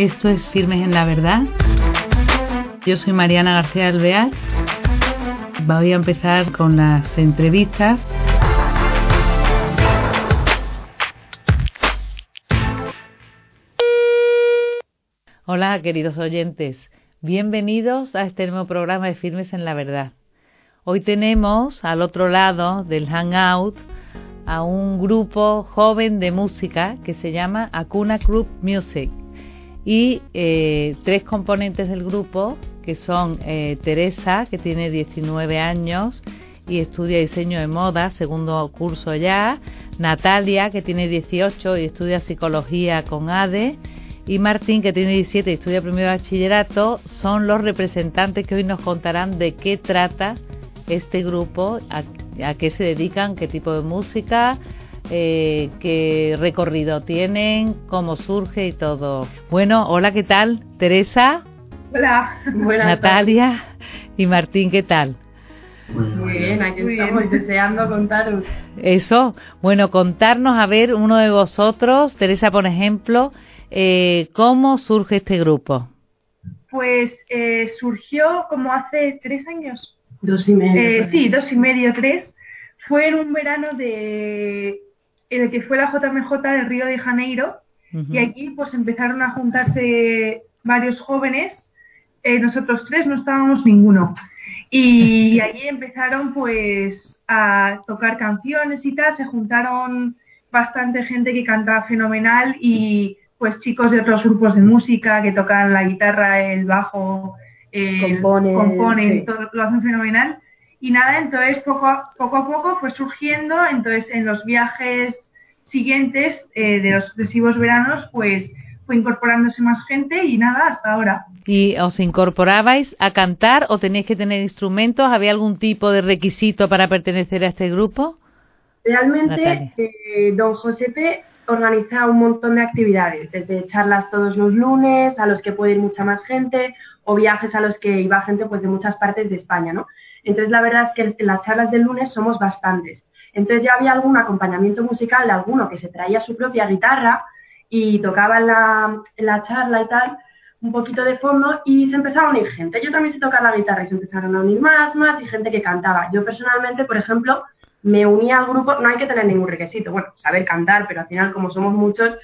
Esto es Firmes en la Verdad. Yo soy Mariana García Alvear. Voy a empezar con las entrevistas. Hola, queridos oyentes. Bienvenidos a este nuevo programa de Firmes en la Verdad. Hoy tenemos al otro lado del Hangout a un grupo joven de música que se llama Acuna Group Music y eh, tres componentes del grupo que son eh, Teresa, que tiene 19 años y estudia diseño de moda, segundo curso ya, Natalia, que tiene 18 y estudia psicología con ADE, y Martín, que tiene 17 y estudia primero bachillerato, son los representantes que hoy nos contarán de qué trata este grupo, a qué se dedican, qué tipo de música, eh, qué recorrido tienen, cómo surge y todo. Bueno, hola, ¿qué tal? Teresa. Hola, buenas Natalia y Martín, ¿qué tal? Muy bien, aquí estamos deseando contaros. Eso, bueno, contarnos a ver uno de vosotros, Teresa, por ejemplo, eh, ¿cómo surge este grupo? Pues eh, surgió como hace tres años. Dos y medio. Eh, sí, dos y medio, tres. Fue en un verano de en el que fue la JMJ del Río de Janeiro y aquí pues empezaron a juntarse varios jóvenes, eh, nosotros tres no estábamos ninguno. Y allí empezaron pues a tocar canciones y tal, se juntaron bastante gente que cantaba fenomenal y pues chicos de otros grupos de música que tocan la guitarra, el bajo, componen, todo lo hacen fenomenal y nada, entonces poco a, poco a poco fue surgiendo, entonces en los viajes siguientes eh, de los sucesivos veranos, pues fue incorporándose más gente y nada, hasta ahora. ¿Y os incorporabais a cantar o tenéis que tener instrumentos? ¿Había algún tipo de requisito para pertenecer a este grupo? Realmente, eh, don Josepe organiza un montón de actividades, desde charlas todos los lunes, a los que puede ir mucha más gente, o viajes a los que iba gente pues de muchas partes de España, ¿no? Entonces, la verdad es que en las charlas del lunes somos bastantes. Entonces ya había algún acompañamiento musical de alguno que se traía su propia guitarra y tocaba en la, la charla y tal, un poquito de fondo y se empezaba a unir gente. Yo también sé tocar la guitarra y se empezaron a unir más, más y gente que cantaba. Yo personalmente, por ejemplo, me uní al grupo, no hay que tener ningún requisito, bueno, saber cantar, pero al final como somos muchos.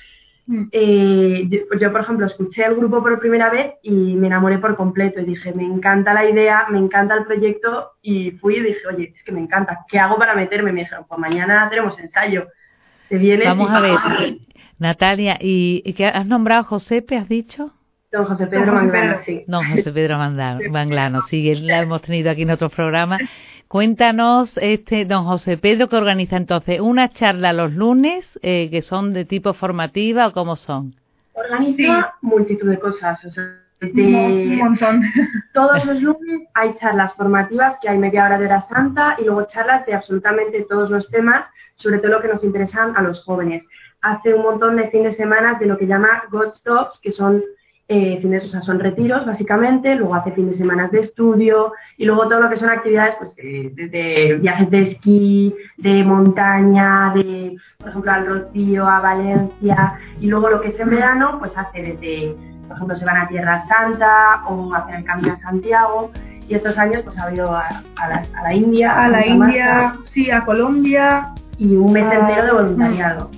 Eh, yo, por ejemplo, escuché el grupo por primera vez y me enamoré por completo y dije, me encanta la idea, me encanta el proyecto y fui y dije, oye, es que me encanta, ¿qué hago para meterme? Me dijeron, pues mañana tenemos ensayo. ¿Te vienes? Vamos a ver, Natalia, ¿y, qué has nombrado Josepe, has dicho? Don José Pedro Manglano, sí. Don José Pedro Manglano, sí, la hemos tenido aquí en otro programa. Cuéntanos, este don José Pedro, que organiza entonces una charla los lunes, eh, que son de tipo formativa o cómo son. Organiza multitud de cosas, o sea, un montón. Todos los lunes hay charlas formativas, que hay media hora de hora santa, y luego charlas de absolutamente todos los temas, sobre todo lo que nos interesan a los jóvenes. Hace un montón de fines de semana de lo que llama God Stops, que son eh, fines, o sea, son retiros básicamente, luego hace fines de semana de estudio y luego todo lo que son actividades, pues de, viajes de esquí, de montaña, de, por ejemplo, al Rocío, a Valencia y luego lo que es en verano, pues hace desde, por ejemplo, se van a Tierra Santa o hacen el camino a Santiago y estos años pues ha hado a, la, India, a, la India, sí, a Colombia y un mes entero de voluntariado.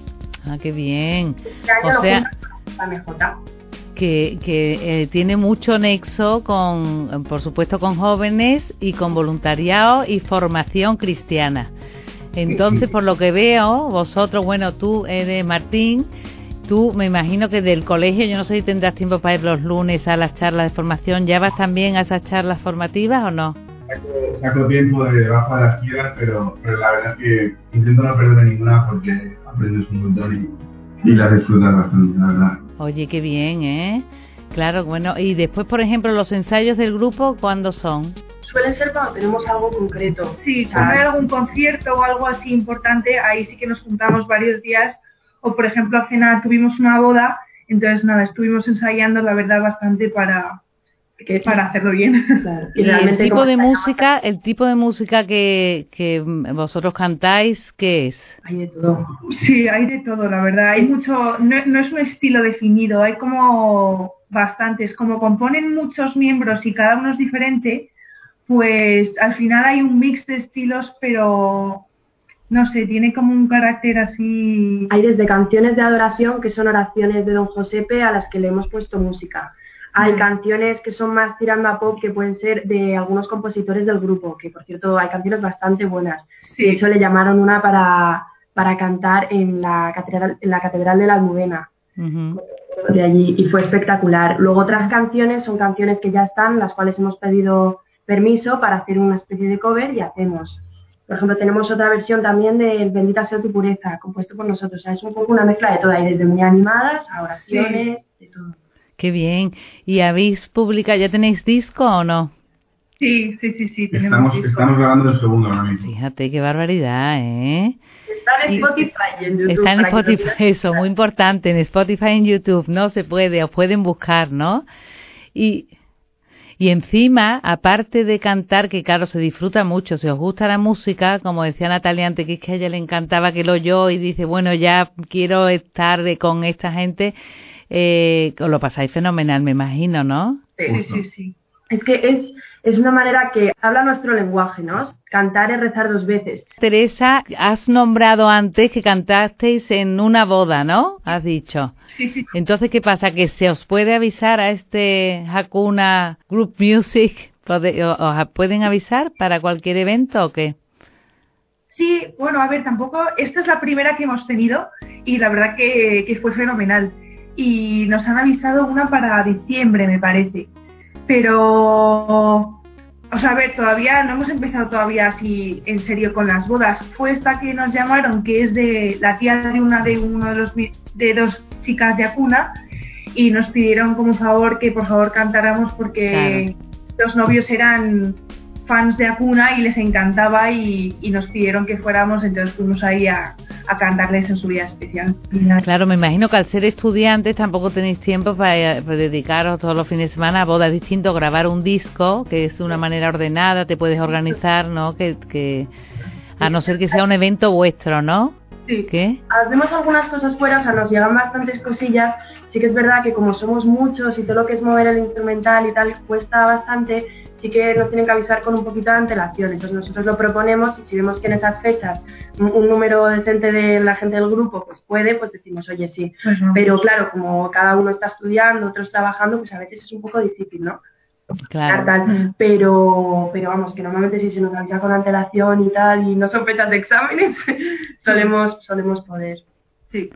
Ah, qué bien. Este año o sea, la que, eh, tiene mucho nexo con, por supuesto, con jóvenes y con voluntariado y formación cristiana. Entonces, por lo que veo, vosotros, bueno, tú eres Martín, tú me imagino que del colegio, yo no sé si tendrás tiempo para ir los lunes a las charlas de formación, ¿ya vas también a esas charlas formativas o no? Saco, tiempo de bajo a las giras, pero, pero la verdad es que intento no perder ninguna porque aprendes un montón y, y las disfrutas bastante, la verdad. Oye, qué bien, ¿eh? Claro, bueno, y después, por ejemplo, los ensayos del grupo, ¿cuándo son? Suelen ser cuando tenemos algo concreto. Sí, si hay algún concierto o algo así importante, ahí sí que nos juntamos varios días. O, por ejemplo, hace nada tuvimos una boda, entonces nada, estuvimos ensayando, la verdad, bastante para, que para hacerlo bien. y el tipo de música, el tipo de música que, que vosotros cantáis, ¿qué es? Hay de todo. Sí, hay de todo, la verdad. Hay mucho, no, no es un estilo definido, hay como bastantes. Como componen muchos miembros y cada uno es diferente, pues al final hay un mix de estilos, pero no sé, tiene como un carácter así. Hay desde canciones de adoración, que son oraciones de Don Josepe, a las que le hemos puesto música. Hay canciones que son más tirando a pop, que pueden ser de algunos compositores del grupo, que por cierto hay canciones bastante buenas. De hecho, le llamaron una para, para cantar en la catedral, en la catedral de la Almudena. De allí, y fue espectacular. Luego otras canciones son canciones que ya están, las cuales hemos pedido permiso para hacer una especie de cover y hacemos. Por ejemplo, tenemos otra versión también de Bendita sea tu pureza, compuesto por nosotros. O sea, es un poco una mezcla de todo, hay desde muy animadas a oraciones, de todo. Qué bien. ¿Y habéis publicado, ya tenéis disco o no? Sí, sí, sí, sí. Tenemos estamos, estamos grabando el segundo ahora mismo. Fíjate qué barbaridad, ¿eh? Está en Spotify y en YouTube. Está en Spotify, eso, muy importante, en Spotify y en YouTube, ¿no? Se puede, os pueden buscar, ¿no? Y y encima, aparte de cantar, que claro, se disfruta mucho, si os gusta la música, como decía Natalia antes, que es que a ella le encantaba que lo oyó y dice, bueno, ya quiero estar con esta gente, eh, os lo pasáis fenomenal, me imagino, ¿no? Sí, sí, sí. Es que es, es una manera que habla nuestro lenguaje, ¿no? Cantar es rezar dos veces. Teresa, has nombrado antes que cantasteis en una boda, ¿no? Has dicho. Sí, sí. Entonces, ¿qué pasa? ¿Que se os puede avisar a este Hakuna Group Music? ¿Os pueden avisar para cualquier evento o qué? Sí, bueno, a ver, tampoco, esta es la primera que hemos tenido y la verdad que, que fue fenomenal. Y nos han avisado una para diciembre, me parece pero o sea, a ver, todavía no hemos empezado todavía así en serio con las bodas. Fue esta que nos llamaron, que es de la tía de una de uno de los de dos chicas de Acuna y nos pidieron como favor que por favor cantáramos porque los novios eran fans de Acuna y les encantaba y, nos pidieron que fuéramos, entonces fuimos ahí a, cantarles en su día especial. Claro, me imagino que al ser estudiantes tampoco tenéis tiempo para, dedicaros todos los fines de semana a bodas distintos, grabar un disco, que es una manera ordenada, te puedes organizar, ¿no? Que, que a no ser que sea un evento vuestro, ¿no? Sí. ¿Qué? Hacemos algunas cosas fuera, o sea, nos llegan bastantes cosillas. Sí que es verdad que como somos muchos y todo lo que es mover el instrumental y tal cuesta bastante, sí que nos tienen que avisar con un poquito de antelación. Entonces nosotros lo proponemos y si vemos que en esas fechas un, número decente de la gente del grupo pues puede, pues decimos, oye, sí. Pues Pero claro, como cada uno está estudiando, otros trabajando, pues a veces es un poco difícil, ¿no? Claro. Tal. Pero, pero vamos, que normalmente si se nos avisa con antelación y tal, y no son fechas de exámenes, solemos, solemos poder. Sí.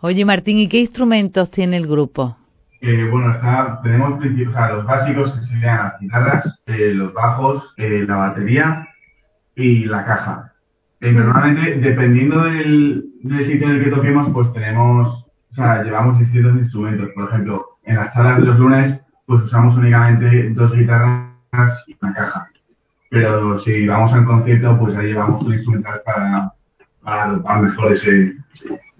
Oye, Martín, ¿y qué instrumentos tiene el grupo? Eh, bueno, tenemos o los básicos que serían las guitarras, eh, los bajos, eh, la batería y la caja. normalmente, dependiendo del, sitio en el que toquemos, pues tenemos, o sea, llevamos distintos instrumentos. Por ejemplo, en las salas de los lunes, pues usamos únicamente dos guitarras y una caja. Pero si vamos al concierto, pues ahí llevamos un instrumental para, para, mejor ese,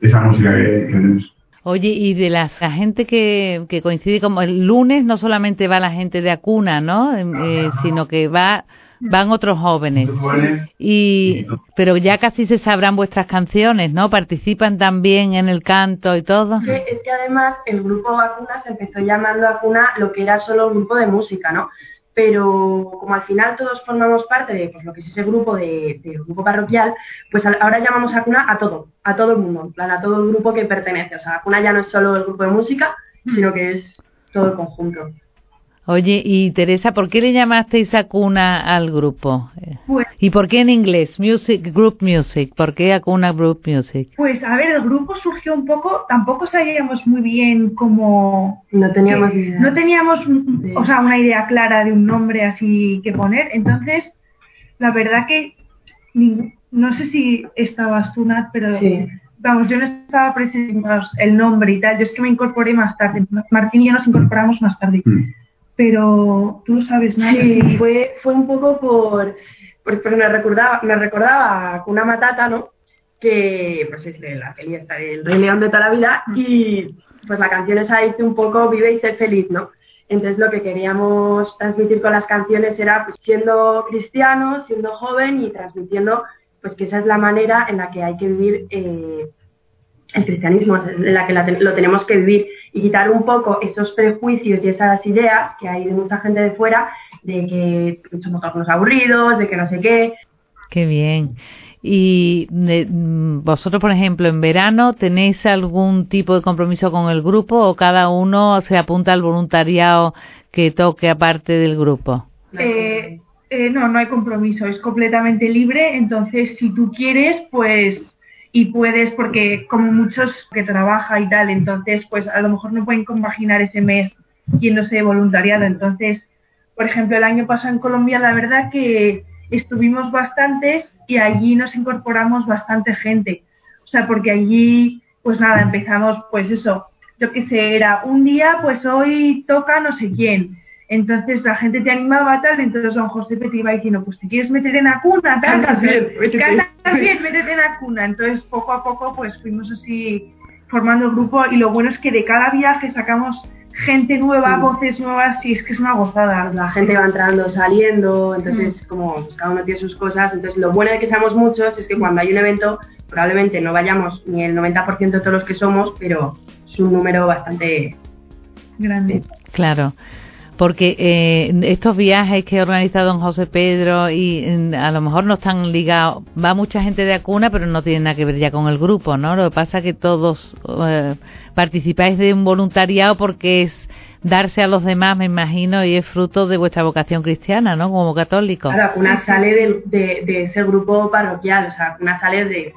esa música que, que tenemos. Oye, y de la, gente que, que, coincide como el lunes, no solamente va la gente de Acuna, ¿no? Em, eh, sino que va van otros jóvenes. Y pero ya casi se sabrán vuestras canciones, ¿no? Participan también en el canto y todo. Es que, es que además el grupo Acuna se empezó llamando Acuna lo que era solo un grupo de música, ¿no? Pero como al final todos formamos parte de pues, lo que es ese grupo de, grupo parroquial, pues ahora llamamos a Cuna a todo, a todo el mundo, a todo el grupo que pertenece. O sea, Cuna ya no es solo el grupo de música, sino que es todo el conjunto. Oye, y Teresa, ¿por qué le llamasteis Acuna al grupo? Pues, ¿Y por qué en inglés? Music, Group Music. ¿Por qué Acuna Group Music? Pues a ver, el grupo surgió un poco, tampoco sabíamos muy bien cómo... No teníamos idea. No teníamos, o sea, una idea clara de un nombre así que poner. Entonces, la verdad que no sé si estabas tú, Nat, pero... Vamos, yo no estaba presente el nombre y tal. Yo es que me incorporé más tarde. Martín y yo nos incorporamos más tarde. Mm pero tú no sabes nada. Sí, fue, fue un poco por, por, me recordaba, me recordaba una matata, ¿no? Que pues es la peli esta del Rey León de toda la vida mm. y pues la canción esa dice un poco vive y ser feliz, ¿no? Entonces lo que queríamos transmitir con las canciones era pues siendo cristiano, siendo joven y transmitiendo pues que esa es la manera en la que hay que vivir eh, el cristianismo en la que lo tenemos que vivir y quitar un poco esos prejuicios y esas ideas que hay de mucha gente de fuera de que somos algunos aburridos, de que no sé qué. Qué bien. Y vosotros, por ejemplo, en verano, ¿tenéis algún tipo de compromiso con el grupo o cada uno se apunta al voluntariado que toque aparte del grupo? Eh, eh, no, no hay compromiso, es completamente libre. Entonces, si tú quieres, pues y puedes, porque como muchos que trabaja y tal, entonces pues a lo mejor no pueden compaginar ese mes yéndose de voluntariado. Entonces, por ejemplo, el año pasado en Colombia, la verdad que estuvimos bastantes y allí nos incorporamos bastante gente. O sea, porque allí, pues nada, empezamos, pues eso, yo qué sé, era un día, pues hoy toca no sé quién entonces la gente te animaba tal, entonces don José te iba diciendo, pues te quieres meter en la cuna, tal, cantas bien, bien, métete en la cuna. Entonces poco a poco pues fuimos así formando el grupo y lo bueno es que de cada viaje sacamos gente nueva, voces nuevas y es que es una gozada. La gente va entrando, saliendo, entonces mm. como pues, cada uno tiene sus cosas. Entonces lo bueno de que seamos muchos es que cuando hay un evento probablemente no vayamos ni el 90% de todos los que somos, pero es un número bastante grande. Claro porque eh, estos viajes que ha organizado don José Pedro y a lo mejor no están ligados, va mucha gente de Acuna, pero no tiene nada que ver ya con el grupo, ¿no? Lo que pasa es que todos eh, participáis de un voluntariado porque es darse a los demás, me imagino, y es fruto de vuestra vocación cristiana, ¿no? Como católico. Claro, Acuna sale de, ese grupo parroquial, o sea, Acuna sale de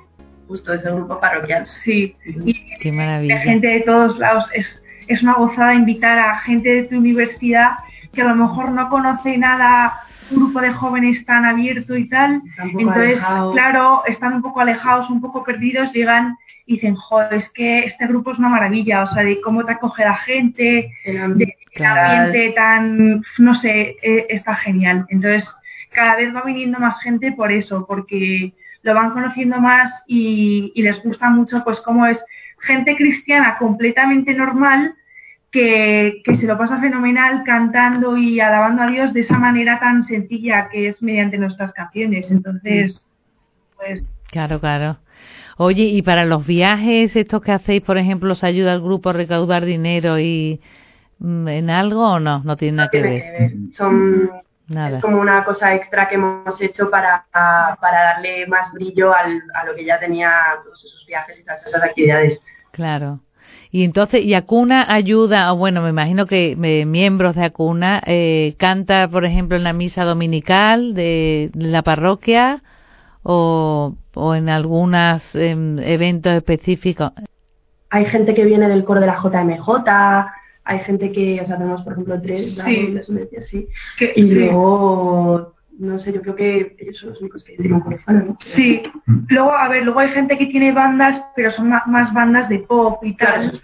justo de ese grupo parroquial. Sí, y Qué maravilla. La gente de todos lados es es una gozada invitar a gente de tu universidad que a lo mejor no conoce nada, un grupo de jóvenes tan abierto y tal. Entonces, claro, están un poco alejados, un poco perdidos, llegan y dicen, joder, es que este grupo es una maravilla, o sea, de cómo te acoge la gente, el ambiente tan, no sé, e, está genial. Entonces, cada vez va viniendo más gente por eso, porque lo van conociendo más y, y les gusta mucho, pues, cómo es gente cristiana completamente normal que, se lo pasa fenomenal cantando y alabando a Dios de esa manera tan sencilla que es mediante nuestras canciones. Entonces, pues. Claro, claro. Oye, y para los viajes, estos que hacéis, por ejemplo, ¿os ayuda el grupo a recaudar dinero y mm, en algo o no? No tiene nada que ver. Son nada. Es como una cosa extra que hemos hecho para, para darle más brillo al, a lo que ya tenía todos esos viajes y todas esas actividades. Claro. Y entonces, ¿y Acuna ayuda? bueno, me imagino que eh, miembros de Acuna eh, canta, por ejemplo, en la misa dominical de la parroquia o, o en algunos em, eventos específicos. Hay gente que viene del coro de la JMJ, hay gente que, o sea, tenemos, por ejemplo, tres, sí. sí. Que, y luego no sé, yo creo que ellos son los únicos que tienen un ¿no? Sí, luego, a ver, luego hay gente que tiene bandas, pero son más, bandas de pop y tal,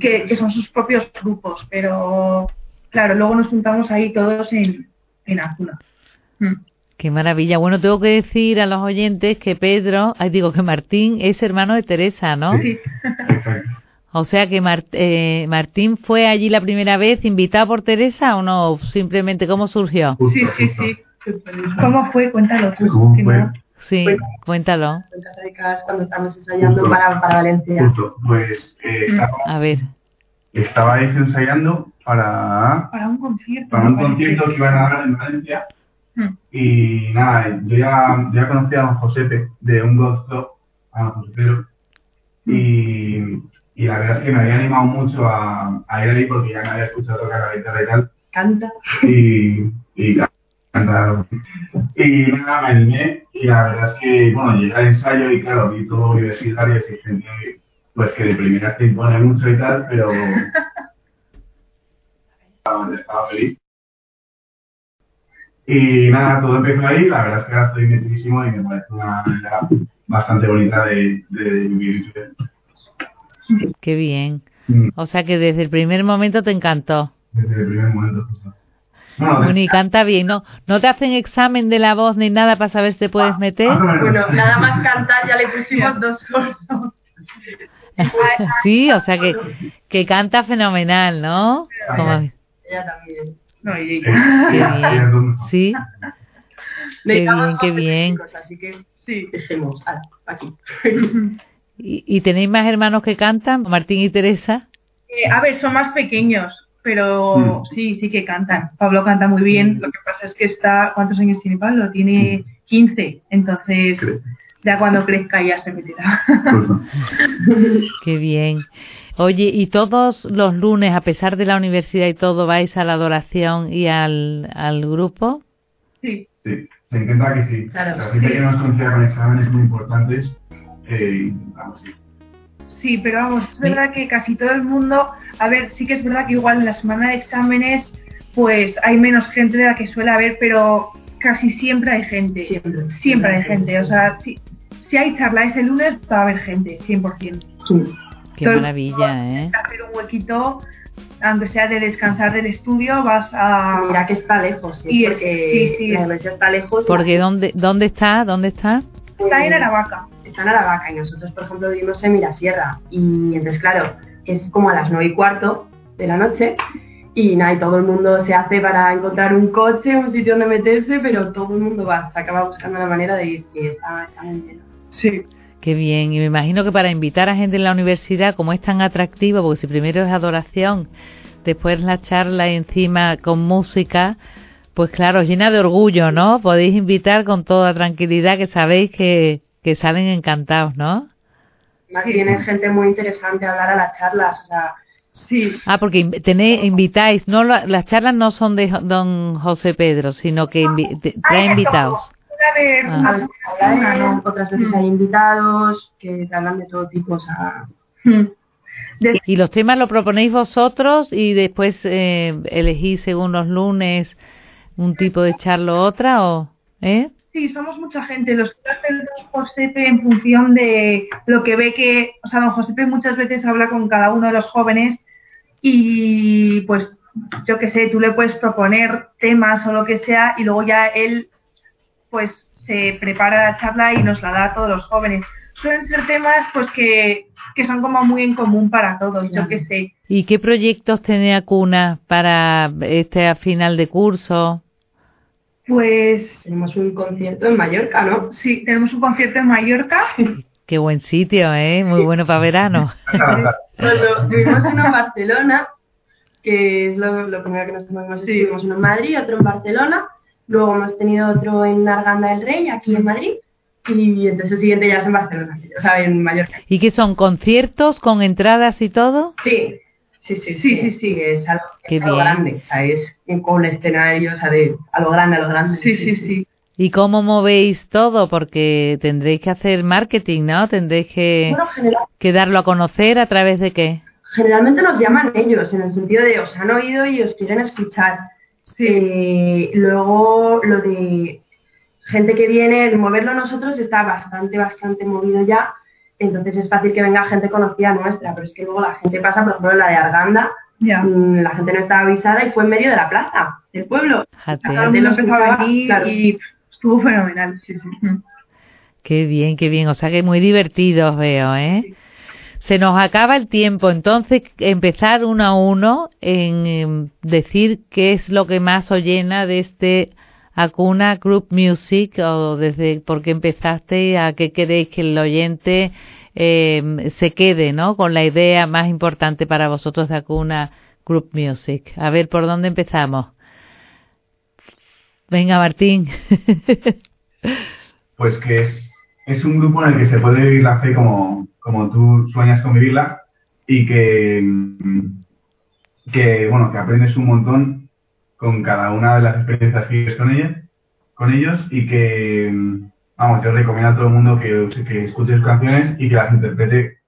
que, que, son sus propios grupos, pero claro, luego nos juntamos ahí todos en, en Azula. Mm. Qué maravilla. Bueno, tengo que decir a los oyentes que Pedro, digo que Martín es hermano de Teresa, ¿no? Sí. O sea que eh, Martín fue allí la primera vez invitado por Teresa o no, simplemente cómo surgió. sí, sí, sí. ¿Cómo fue? Cuéntalo tú. Sí, cuéntalo. cuando estamos ensayando para, para, Valencia. Justo, pues eh, a ver. Estabais ensayando para, para un concierto. Para un concierto que iban a dar en Valencia. Hmm. Y nada, yo ya, ya conocía a don Josepe de un gozo a don. Hmm. Y, y, la verdad es que me había animado mucho a, a ir ahí porque ya me había escuchado tocar la guitarra y tal. Canta. Y, y y nada, me animé y la verdad es que, bueno, llegué al ensayo y claro, vi todo universitario y gente pues que de primera te impone mucho y tal, pero estaba feliz. Y nada, todo empezó ahí, la verdad es que ahora estoy metidísimo y me parece una manera bastante bonita de, de vivir. Qué bien. Mm. O sea que desde el primer momento te encantó. Desde el primer momento, justo. Bueno, y canta bien, ¿no? ¿No te hacen examen de la voz ni nada para saber si te puedes meter? Bueno, nada más cantar ya le pusimos dos solos. sí, o sea que, que canta fenomenal, ¿no? Ella también. No, y Qué bien. Sí. Qué bien, qué bien. Así que sí, dejemos aquí. ¿Y, tenéis más hermanos que cantan, Martín y Teresa? Eh, a ver, son más pequeños, pero mm. sí, sí que cantan. Pablo canta muy bien, lo que pasa es que está, ¿cuántos años tiene Pablo? Tiene 15, entonces ya cuando crezca ya se meterá. Qué bien. Oye, ¿y todos los lunes, a pesar de la universidad y todo, vais a la adoración y al, al grupo? Sí. Sí, se intenta que sí. Claro, la gente que nos coincida con exámenes muy importantes, eh, vamos, sí. Sí, pero vamos, es verdad que casi todo el mundo, a ver, sí que es verdad que igual en la semana de exámenes, pues hay menos gente de la que suele haber, pero casi siempre hay gente. Siempre. Siempre hay gente. O sea, si, si hay charla ese lunes, va a haber gente, 100%. Sí. Qué maravilla, ¿eh? Hacer un huequito, aunque sea de descansar del estudio, vas a... Mira que está lejos, ¿eh? sí, porque sí, sí, está lejos. Porque ¿dónde, ¿dónde está? ¿Dónde está? Está en Aravaca. Está en Aravaca y nosotros, por ejemplo, vivimos en Mirasierra. Y entonces, claro, es como a las nueve y cuarto de la noche y nada, y todo el mundo se hace para encontrar un coche, un sitio donde meterse, pero todo el mundo va, se acaba buscando la manera de ir y está, está muy lleno. Sí. Qué bien, y me imagino que para invitar a gente en la universidad, como es tan atractivo, porque si primero es adoración, después la charla y encima con música, pues claro, llena de orgullo, ¿no? Podéis invitar con toda tranquilidad que sabéis que, que salen encantados, ¿no? Más viene gente muy interesante a hablar a las charlas, o sea, Sí. Ah, porque tenéis, invitáis, no las charlas no son de don José Pedro, sino que trae invitados. Ah. Otras veces hay invitados que hablan de todo tipo. O sea, hmm. ¿Y los temas lo proponéis vosotros y después eh, elegís según los lunes un tipo de charla u otra? O, ¿eh? Sí, somos mucha gente. Los que hacen don Josepe en función de lo que ve que. O sea, don Josepe muchas veces habla con cada uno de los jóvenes y pues yo qué sé, tú le puedes proponer temas o lo que sea y luego ya él pues se prepara la charla y nos la da a todos los jóvenes. Suelen ser temas pues que, que son como muy en común para todos, yo qué sé. ¿Y qué proyectos tiene Acuna para este final de curso? Pues tenemos un concierto en Mallorca, ¿no? Sí, tenemos un concierto en Mallorca. Qué buen sitio, ¿eh? Muy bueno para verano. Cuando tuvimos uno en Barcelona, que es lo, lo primero que nos movimos, sí. tuvimos uno en Madrid, otro en Barcelona, luego hemos tenido otro en Arganda del Rey, aquí en Madrid, y entonces el siguiente ya es en Barcelona, o sea, en Mallorca. ¿Y qué son conciertos con entradas y todo? Sí, sí, sí, sí, sí, sí, es algo, es algo grande, o sea, es con escenario, o sea, de a lo grande, a lo grande. Sí, sí, sí. ¿Y cómo movéis todo? Porque tendréis que hacer marketing, ¿no? Tendréis que, que darlo a conocer a través de qué. Generalmente nos llaman ellos, en el sentido de os han oído y os quieren escuchar. Sí. luego lo de gente que viene, el moverlo nosotros está bastante, bastante movido ya. Entonces es fácil que venga gente conocida nuestra, pero es que luego la gente pasa, por ejemplo, la de Arganda, mm, la gente no estaba avisada y fue en medio de la plaza del pueblo. La gente lo empezaba aquí y estuvo fenomenal, sí, sí. Qué bien, qué bien. O sea que muy divertidos veo, ¿eh? Se nos acaba el tiempo, entonces empezar uno a uno en decir qué es lo que más os llena de este Acuna Group Music o desde por qué empezaste a qué queréis que el oyente eh, se quede, ¿no? Con la idea más importante para vosotros de Acuna Group Music. A ver, ¿por dónde empezamos? Venga, Martín. pues que es, es, un grupo en el que se puede vivir la fe como, como tú sueñas con vivirla y que, que, bueno, que aprendes un montón con cada una de las experiencias que vives con ella, con ellos y que, vamos, yo recomiendo a todo el mundo que, que escuche sus canciones y que las interprete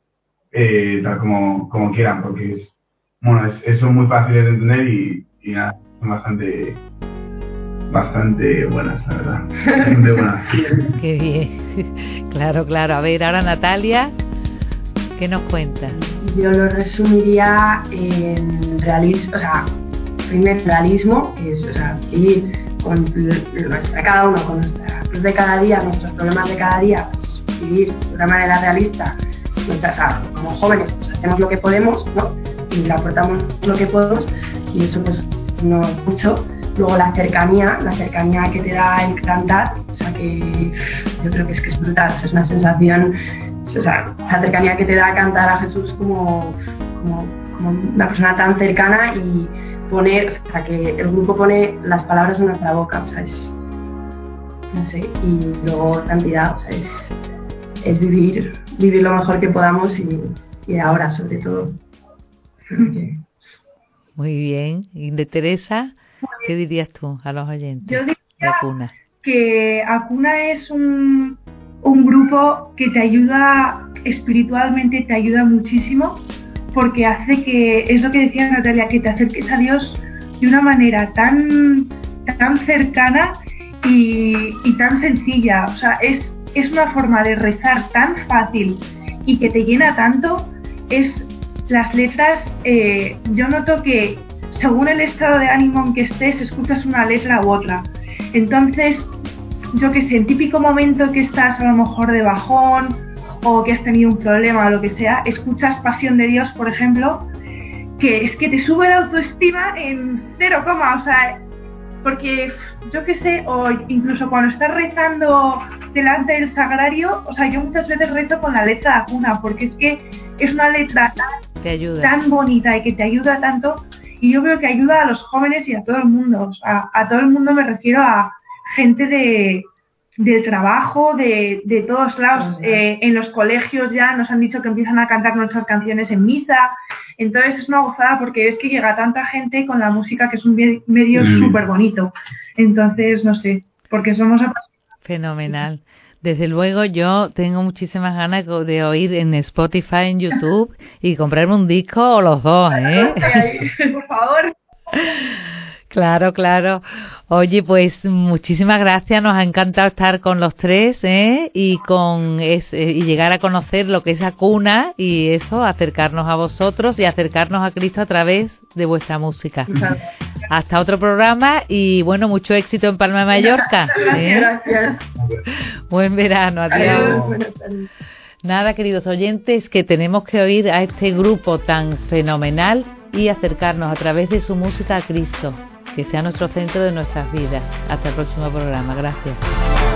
eh, tal como, como quieran, porque es, bueno, es, son muy fáciles de entender y, y nada, son bastante bastante buenas, la verdad. Bastante buenas. Qué bien. Claro, claro. A ver, ahora Natalia, ¿qué nos cuentas? Yo lo resumiría en realismo, o sea, primer realismo, es, vivir con cada uno con nuestra cruz de cada día, nuestros problemas de cada día, pues vivir de una manera realista, nuestras, sea, como jóvenes, pues hacemos lo que podemos, ¿no? Y le aportamos lo que podemos, y eso pues no mucho Luego la cercanía, la cercanía que te da el cantar, o sea que yo creo que es que es brutal, es una sensación o sea, la cercanía que te da cantar a Jesús como, como, como una persona tan cercana y poner, o sea, que el grupo pone las palabras en nuestra boca, o sea, es, no sé, y luego cantidad, o sea, es, es vivir, vivir lo mejor que podamos y, y ahora sobre todo. Muy bien. ¿Y de Teresa? ¿Qué dirías tú a los oyentes? Yo diría que Acuna es un, un grupo que te ayuda espiritualmente, te ayuda muchísimo porque hace que, es lo que decía Natalia, que te acerques a Dios de una manera tan, tan cercana y, tan sencilla. O sea, es, es una forma de rezar tan fácil y que te llena tanto. Es las letras, eh, yo noto que según el estado de ánimo en que estés, escuchas una letra u otra. Entonces, yo que sé, en típico momento que estás a lo mejor de bajón o que has tenido un problema o lo que sea, escuchas Pasión de Dios, por ejemplo, que es que te sube la autoestima en cero coma, o sea, porque yo que sé, o incluso cuando estás rezando delante del sagrario, o sea, yo muchas veces rezo con la letra de cuna, porque es que es una letra tan, tan bonita y que te ayuda tanto y yo veo que ayuda a los jóvenes y a todo el mundo. a todo el mundo me refiero a gente de, del trabajo, de, de todos lados. Eh, en los colegios ya nos han dicho que empiezan a cantar nuestras canciones en misa. Entonces es una gozada porque es que llega tanta gente con la música que es un medio mm. súper bonito. Entonces, no sé, porque somos Fenomenal. Desde luego yo tengo muchísimas ganas de oír en Spotify, en YouTube y comprarme un disco o los dos, ¿eh? Por favor. Claro, claro. Oye, pues muchísimas gracias. Nos ha encantado estar con los tres ¿eh? y con y llegar a conocer lo que es cuna y eso, acercarnos a vosotros y acercarnos a Cristo a través de vuestra música. Hasta otro programa y bueno, mucho éxito en Palma de Mallorca. ¿eh? Gracias. Buen verano. Adiós. Nada, queridos oyentes, que tenemos que oír a este grupo tan fenomenal y acercarnos a través de su música a Cristo que sea nuestro centro de nuestras vidas. Hasta el próximo programa. Gracias.